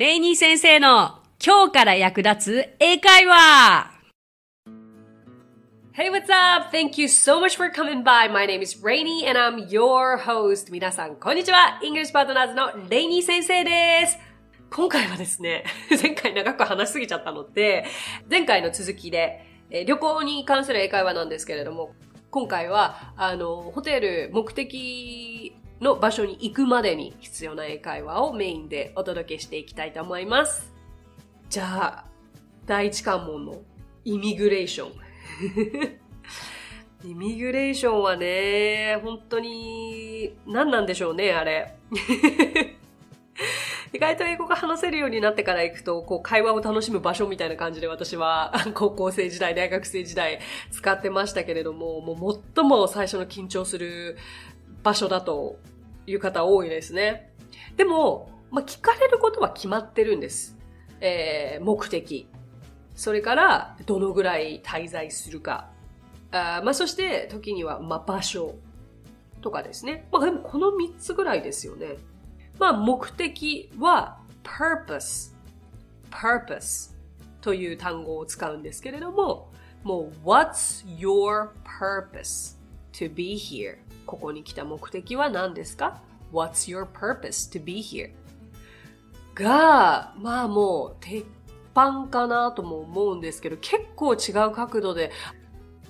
レイニー先生の今日から役立つ英会話 Hey, what's up? Thank you so much for coming by. My name is Rainy and I'm your host. 皆さん、こんにちは。English Partners のレイニー先生です。今回はですね、前回長く話しすぎちゃったので、前回の続きで、え旅行に関する英会話なんですけれども、今回は、あの、ホテル、目的の場所に行くまでに必要な英会話をメインでお届けしていきたいと思います。じゃあ、第一関門のイミグレーション。イミグレーションはね、本当に、何なんでしょうね、あれ。意外と英語が話せるようになってから行くと、こう、会話を楽しむ場所みたいな感じで私は、高校生時代、大学生時代、使ってましたけれども、もう最も最初の緊張する場所だという方多いですね。でも、まあ、聞かれることは決まってるんです。えー、目的。それから、どのぐらい滞在するか。あまあ、そして、時には、ま、場所とかですね。まあ、でもこの3つぐらいですよね。まあ、目的は purpose。purpose という単語を使うんですけれども、もう what's your purpose to be here? ここに来た目的は何ですか ?what's your purpose to be here? が、まあもう鉄板かなとも思うんですけど、結構違う角度で、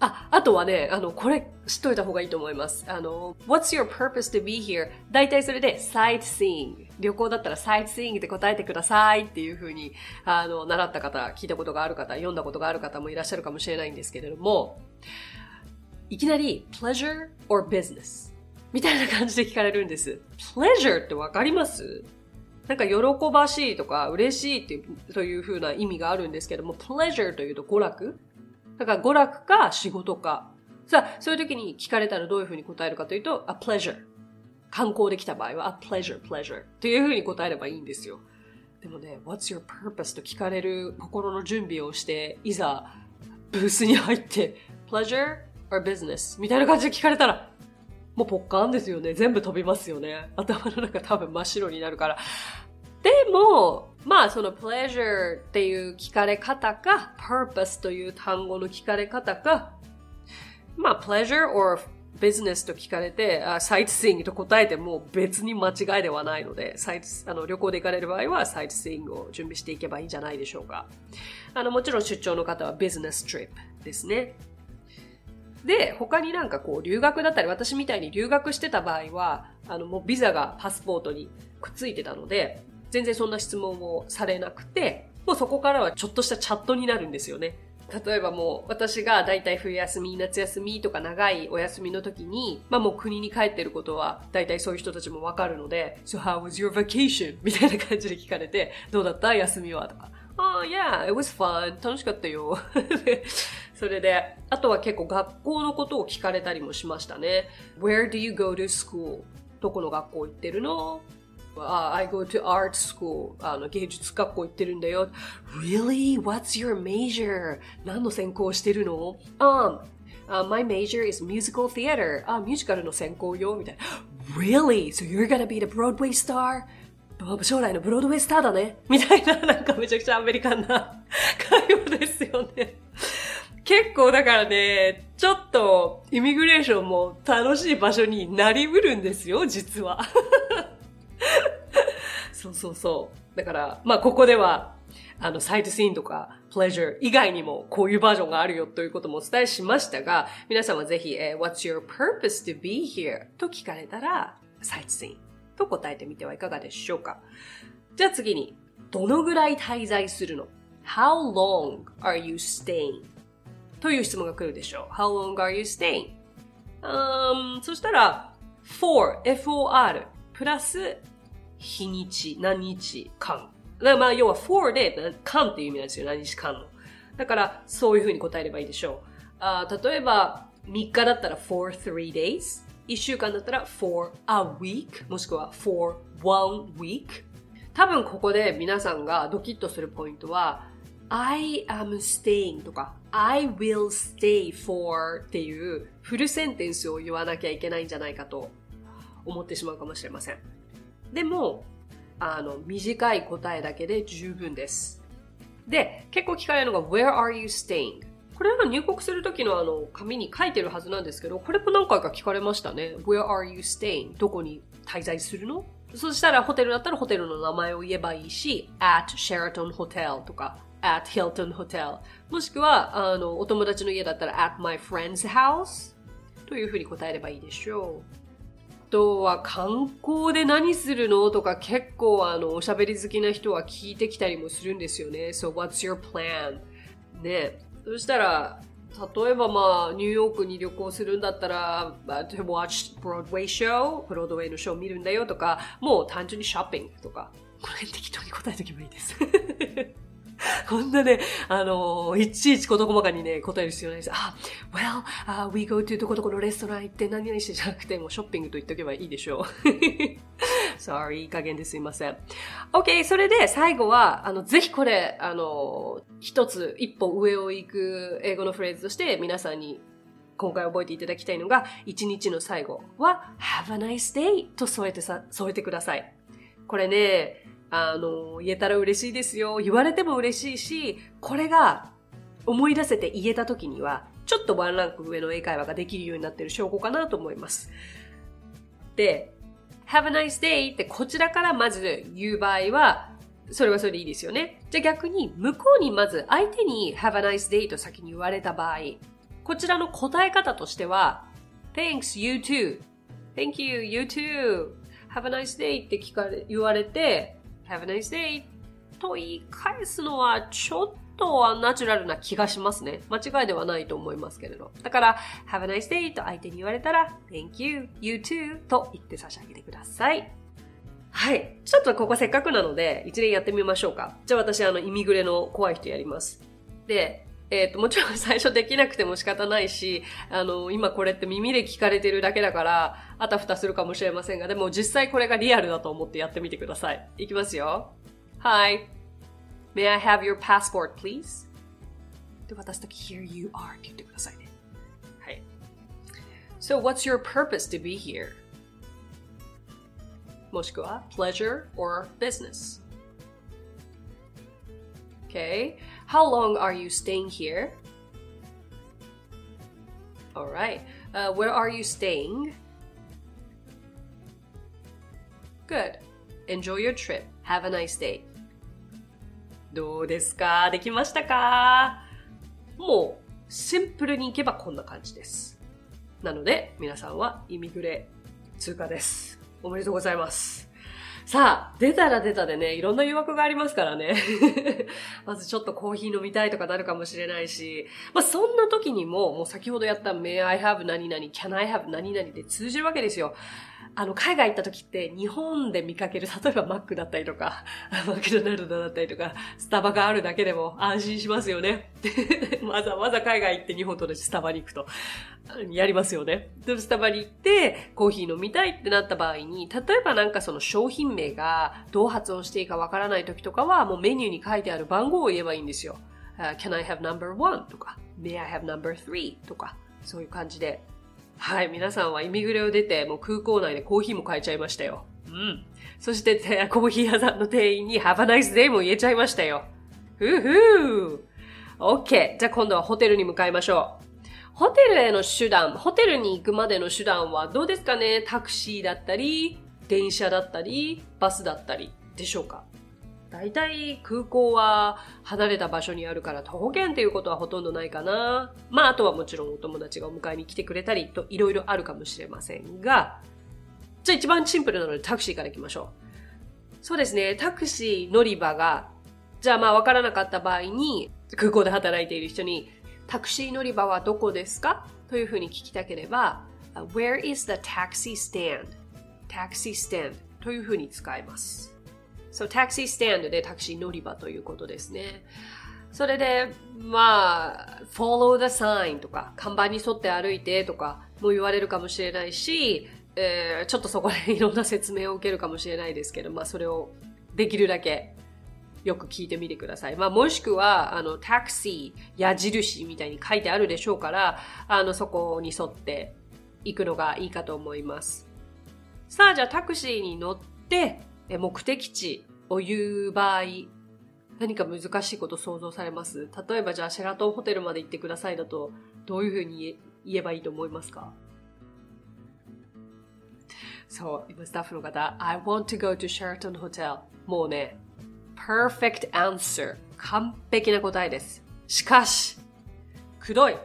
あ、あとはね、あの、これ知っといた方がいいと思います。あの、What's your purpose to be here? 大体それで sightseeing。旅行だったら sightseeing で答えてくださいっていう風に、あの、習った方、聞いたことがある方、読んだことがある方もいらっしゃるかもしれないんですけれども、いきなり pleasure or business? みたいな感じで聞かれるんです。pleasure ってわかります？なんか喜ばしいとか嬉しいっていうという風な意味があるんですけども、pleasure というと娯楽？だから娯楽か仕事か。さあ、そういう時に聞かれたらどういう風に答えるかというと、a pleasure。観光できた場合は、a pleasure, pleasure という風に答えればいいんですよ。でもね、what's your purpose と聞かれる心の準備をして、いざブースに入って、pleasure or business? みたいな感じで聞かれたら、もうポッカーンですよね。全部飛びますよね。頭の中多分真っ白になるから。でも、まあその pleasure っていう聞かれ方か、purpose という単語の聞かれ方か、まあ pleasure or business と聞かれて、あ sightseeing と答えても別に間違いではないので、あの旅行で行かれる場合は sightseeing を準備していけばいいんじゃないでしょうか。あのもちろん出張の方は business trip ですね。で、他になんかこう留学だったり、私みたいに留学してた場合は、あのもうビザがパスポートにくっついてたので、全然そんな質問をされなくて、もうそこからはちょっとしたチャットになるんですよね。例えばもう私がだいたい冬休み、夏休みとか長いお休みの時に、まあもう国に帰ってることはだいたいそういう人たちもわかるので、So how was your vacation? みたいな感じで聞かれて、どうだった？休みは？とか。ああ、yeah, it was fun. 楽しかったよ。それで、あとは結構学校のことを聞かれたりもしましたね。Where do you go to school? どこの学校行ってるのあ I go to art school. あの、芸術学校行ってるんだよ。Really? What's your major? 何の専攻してるの Um, uh, my major is musical theater. あ、ミュージカルの専攻よ。みたいな。Really? So you're gonna be the Broadway star? 将来のブロードウェイスターだね。みたいな、なんかめちゃくちゃアメリカンな会話ですよね。結構だからね、ちょっとイミグレーションも楽しい場所になりうるんですよ、実は。そうそうそう。だから、まあここでは、あの、サイトシーンとか、プレジャー以外にもこういうバージョンがあるよということもお伝えしましたが、皆さんはぜひ、えー What's your purpose to be here? と聞かれたら、サイトシーンと答えてみてはいかがでしょうか。じゃあ次に、どのぐらい滞在するの ?How long are you staying? という質問が来るでしょう。How long are you staying? うーんそしたら、for, for, プラス、日にち、何日間。だまあ、要は for で、間っていう意味なんですよ。何日間の。だから、そういうふうに答えればいいでしょう。あ例えば、3日だったら for three days。1週間だったら for a week。もしくは for one week。多分ここで皆さんがドキッとするポイントは、I am staying とか I will stay for っていうフルセンテンスを言わなきゃいけないんじゃないかと思ってしまうかもしれません。でも、あの、短い答えだけで十分です。で、結構聞かれるのが Where are you staying? これは入国するときのあの、紙に書いてるはずなんですけど、これも何回か聞かれましたね。Where are you staying? どこに滞在するの？そしたらホテルだったらホテルの名前を言えばいいし、at Sheraton Hotel とか、at Hilton Hotel。もしくは、あの、お友達の家だったら at my friend's house というふうに答えればいいでしょう。あとは観光で何するのとか結構あの、おしゃべり好きな人は聞いてきたりもするんですよね。So what's your plan? ね。そしたら、例えばまあ、ニューヨークに旅行するんだったら、to watch Broadway show、ブロードウェイのショー見るんだよとか、もう単純にショッピングとか、この辺適当に答えとけばいいです。こんなね、あの、いちいち事細かにね、答える必要ないです。あ、well, uh, we go to どこどこのレストラン行って何々してじゃなくて、もうショッピングと言っておけばいいでしょう。Sorry, いい加減ですいません。OK, それで最後は、あの、ぜひこれ、あの、一つ、一歩上を行く英語のフレーズとして皆さんに今回覚えていただきたいのが、一日の最後は、Have a nice day と添えてさ、添えてください。これね、あの、言えたら嬉しいですよ。言われても嬉しいし、これが思い出せて言えた時には、ちょっとワンランク上の英会話ができるようになっている証拠かなと思います。で、have a nice day ってこちらからまず言う場合は、それはそれでいいですよね。じゃあ逆に向こうにまず相手に have a nice day と先に言われた場合、こちらの答え方としては、thanks, you too. thank you, you too. have a nice day って聞かれ、言われて、have a nice day と言い返すのはちょっとはナチュラルな気がしますね。間違いではないと思いますけれど。だから、have a nice day と相手に言われたら、thank you, you too と言って差し上げてください。はい。ちょっとここせっかくなので、一連やってみましょうか。じゃあ私、あの、イミグレの怖い人やります。で、えっ、ー、と、もちろん最初できなくても仕方ないし、あの、今これって耳で聞かれてるだけだから、あたふたするかもしれませんが、でも実際これがリアルだと思ってやってみてください。いきますよ。Hi. May I have your passport, please? で、渡すとき、here you are って言ってくださいね。はい。So, what's your purpose to be here? もしくは、pleasure or business? Okay. How long are you staying here? All right. Uh, where are you staying? Good. Enjoy your trip. Have a nice day. どうですかできましたかもう、シンプルにいけばこんな感じです。なので、皆さんはイミグレ通過です。おめでとうございます。さあ、出たら出たでね、いろんな誘惑がありますからね。まずちょっとコーヒー飲みたいとかなるかもしれないし、まあそんな時にも、もう先ほどやった May I have 何々、Can I have 何々で通じるわけですよ。あの、海外行った時って日本で見かける、例えばマックだったりとか、マクドナルドだったりとか、スタバがあるだけでも安心しますよね。わざわざ海外行って日本と同じスタバに行くと、やりますよね。で、スタバに行ってコーヒー飲みたいってなった場合に、例えばなんかその商品名がどう発音していいかわからない時とかは、もうメニューに書いてある番号を言えばいいんですよ。Uh, Can I have number one? とか、May I have number three? とか、そういう感じではい、皆さんはイミグレを出て、もう空港内でコーヒーも買えちゃいましたよ。うん。そして、コーヒー屋さんの店員に Have a nice day も言えちゃいましたよ。ふうふう。OK。じゃあ今度はホテルに向かいましょう。ホテルへの手段、ホテルに行くまでの手段はどうですかね？タクシーだったり、電車だったり、バスだったりでしょうか？大体空港は離れた場所にあるから徒歩圏っていうことはほとんどないかな。まああとはもちろんお友達がお迎えに来てくれたりといろいろあるかもしれませんが、じゃあ一番シンプルなのでタクシーから行きましょう。そうですね、タクシー乗り場が、じゃあまあわからなかった場合に空港で働いている人にタクシー乗り場はどこですか？というふうに聞きたければ Where is the taxi stand? タクシー stand というふうに使います。そう、タクシースタンドでタクシー乗り場ということですね。それで、まあ、follow the sign とか、看板に沿って歩いてとかも言われるかもしれないし、えー、ちょっとそこでいろんな説明を受けるかもしれないですけど、まあそれをできるだけよく聞いてみてください。まあもしくは、あの、タクシー、矢印みたいに書いてあるでしょうから、あの、そこに沿って行くのがいいかと思います。さあ、じゃあタクシーに乗って、目的地を言う場合、何か難しいこと想像されます？例えばじゃあシェラトンホテルまで行ってくださいだと、どういうふうに言えばいいと思いますか？そう、今スタッフの方、I want to go to Sheraton Hotel. もうね、perfect answer. 完璧な答えです。しかし、くどい。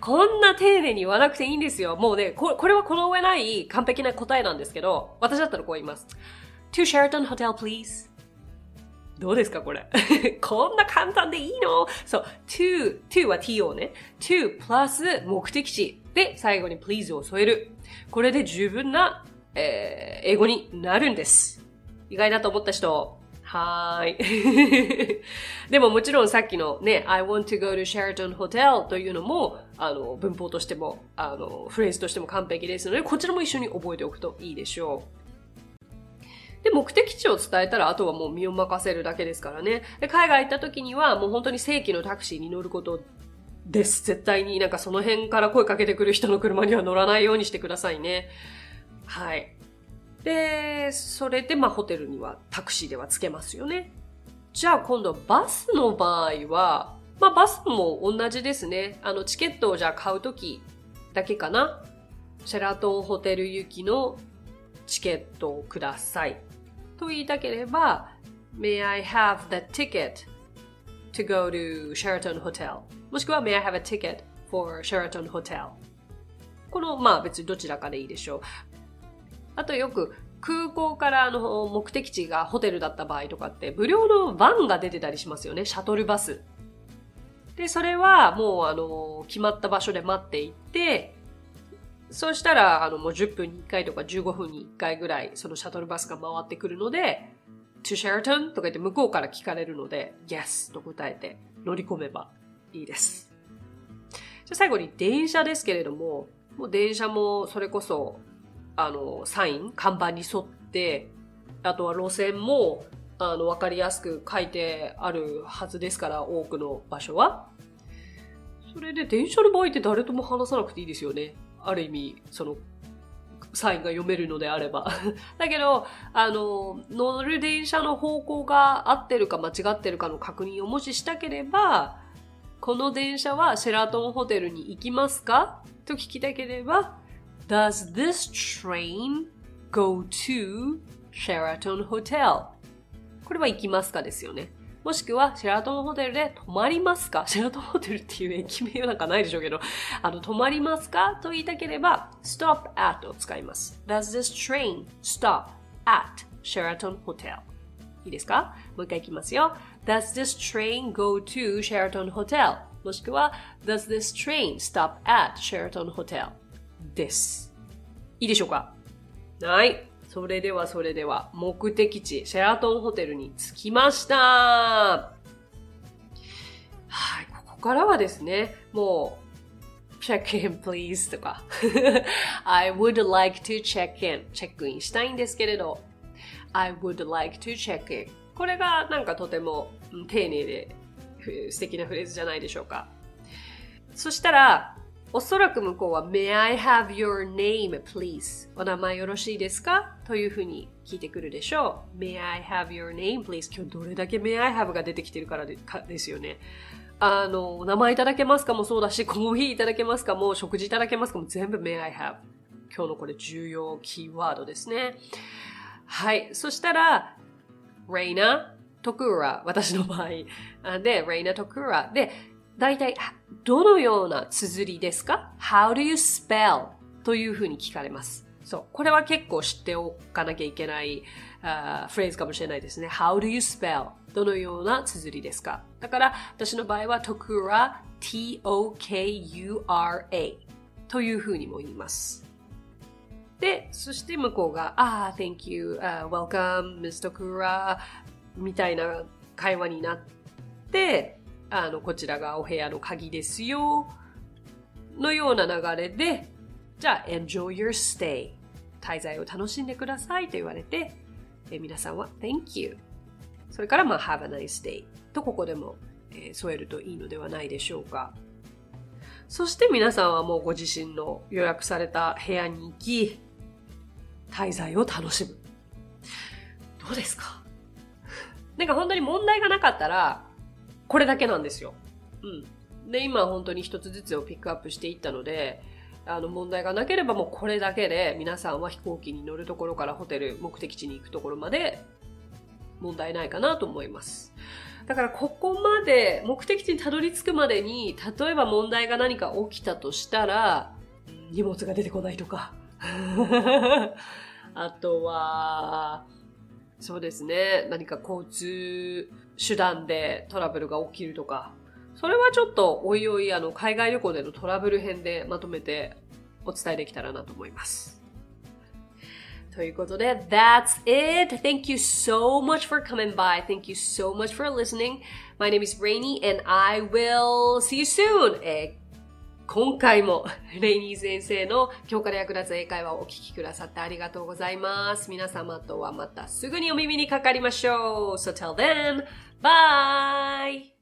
こんな丁寧に言わなくていいんですよ。もうね、ここれはこの上ない完璧な答えなんですけど、私だったらこう言います。To Sheraton Hotel, please. どうですかこれ？こんな簡単でいいの？そう、to, to は t をね。to プラス目的地で最後に please を添える。これで十分な、えー、英語になるんです。意外だと思った人、はーい。でももちろんさっきのね、I want to go to Sheraton Hotel というのも、あの、文法としても、あの、フレーズとしても完璧ですので、こちらも一緒に覚えておくといいでしょう。で、目的地を伝えたら、あとはもう身を任せるだけですからね。で、海外行った時には、もう本当に正規のタクシーに乗ることです。絶対になんかその辺から声かけてくる人の車には乗らないようにしてくださいね。はい。で、それでまあホテルにはタクシーではつけますよね。じゃあ今度バスの場合は、まあバスも同じですね。あのチケットをじゃあ買うときだけかな。シェラトンホテル行きのチケットをください。と言いたければ、May I have the ticket to go to Sheraton Hotel? もしくは May I have a ticket for Sheraton Hotel? この、まあ別にどちらかでいいでしょう。あとよく空港からの目的地がホテルだった場合とかって無料のバンが出てたりしますよね。シャトルバス。で、それはもうあの、決まった場所で待っていて、そうしたらあのもう10分に1回とか15分に1回ぐらいそのシャトルバスが回ってくるので、to Sheraton とか言って向こうから聞かれるので、yes と答えて乗り込めばいいです。じゃ最後に電車ですけれども、もう電車もそれこそあの、サイン、看板に沿って、あとは路線も、あの、わかりやすく書いてあるはずですから、多くの場所は。それで電車の場合って誰とも話さなくていいですよね。ある意味、その、サインが読めるのであれば。だけど、あの、乗る電車の方向が合ってるか間違ってるかの確認をもししたければ、この電車はシェラトンホテルに行きますか？と聞きたければ、Does this train go to Sheraton Hotel? これは行きますかですよね。もしくは、シェラトンホテルで泊まりますかシェラトンホテルっていう駅名なんかないでしょうけど、あの、泊まりますかと言いたければ、stop at を使います。Does this train stop at Sheraton Hotel? いいですかもう一回いきますよ。Does this train go to Sheraton Hotel? もしくは、Does this train stop at Sheraton Hotel? です。いいでしょうかはい。それではそれでは、目的地、シェラトンホテルに着きました。はい、ここからはですね、もう、check in please とか。I would like to check in チェックインしたいんですけれど。I would like to check in これがなんかとても丁寧で素敵なフレーズじゃないでしょうか。そしたらおそらく向こうは May I have your name, please? お名前よろしいですか？というふうに聞いてくるでしょう。May I have your name, please? 今日どれだけ May I have が出てきてるからでかですよね。あの、お名前いただけますかもそうだし、コーヒーいただけますか？も、食事いただけますか？も全部 May I have。今日のこれ重要キーワードですね。はい。そしたら、Reina Tokura、私の場合。で、Reina Tokura。で、大体、どのような綴りですか ?How do you spell? というふうに聞かれます。そう。これは結構知っておかなきゃいけないあフレーズかもしれないですね。How do you spell? どのような綴りですか？だから、私の場合は、Tokura, T-O-K-U-R-A というふうにも言います。で、そして向こうが、ああ、thank you,、uh, welcome, Mr. Tokura みたいな会話になって、あの、こちらがお部屋の鍵ですよ、のような流れで、じゃあ、enjoy your stay。滞在を楽しんでくださいと言われて、え皆さんは thank you。それから、まあ、have a nice day とここでも、えー、添えるといいのではないでしょうか。そして皆さんはもうご自身の予約された部屋に行き、滞在を楽しむ。どうですか？なんか本当に問題がなかったら、これだけなんですよ。うん。で、今本当に一つずつをピックアップしていったので、あの問題がなければもうこれだけで皆さんは飛行機に乗るところからホテル、目的地に行くところまで問題ないかなと思います。だからここまで目的地にたどり着くまでに、例えば問題が何か起きたとしたら、荷物が出てこないとか。あとは、そうですね。何か交通手段でトラブルが起きるとか。それはちょっとおいおいあの海外旅行でのトラブル編でまとめてお伝えできたらなと思います。ということで、That's it! Thank you so much for coming by. Thank you so much for listening. My name is Rainy and I will see you soon! 今回もレイニー先生の今日から役立つ英会話をお聞きくださってありがとうございます。皆様とはまたすぐにお耳にかかりましょう。So till then, bye!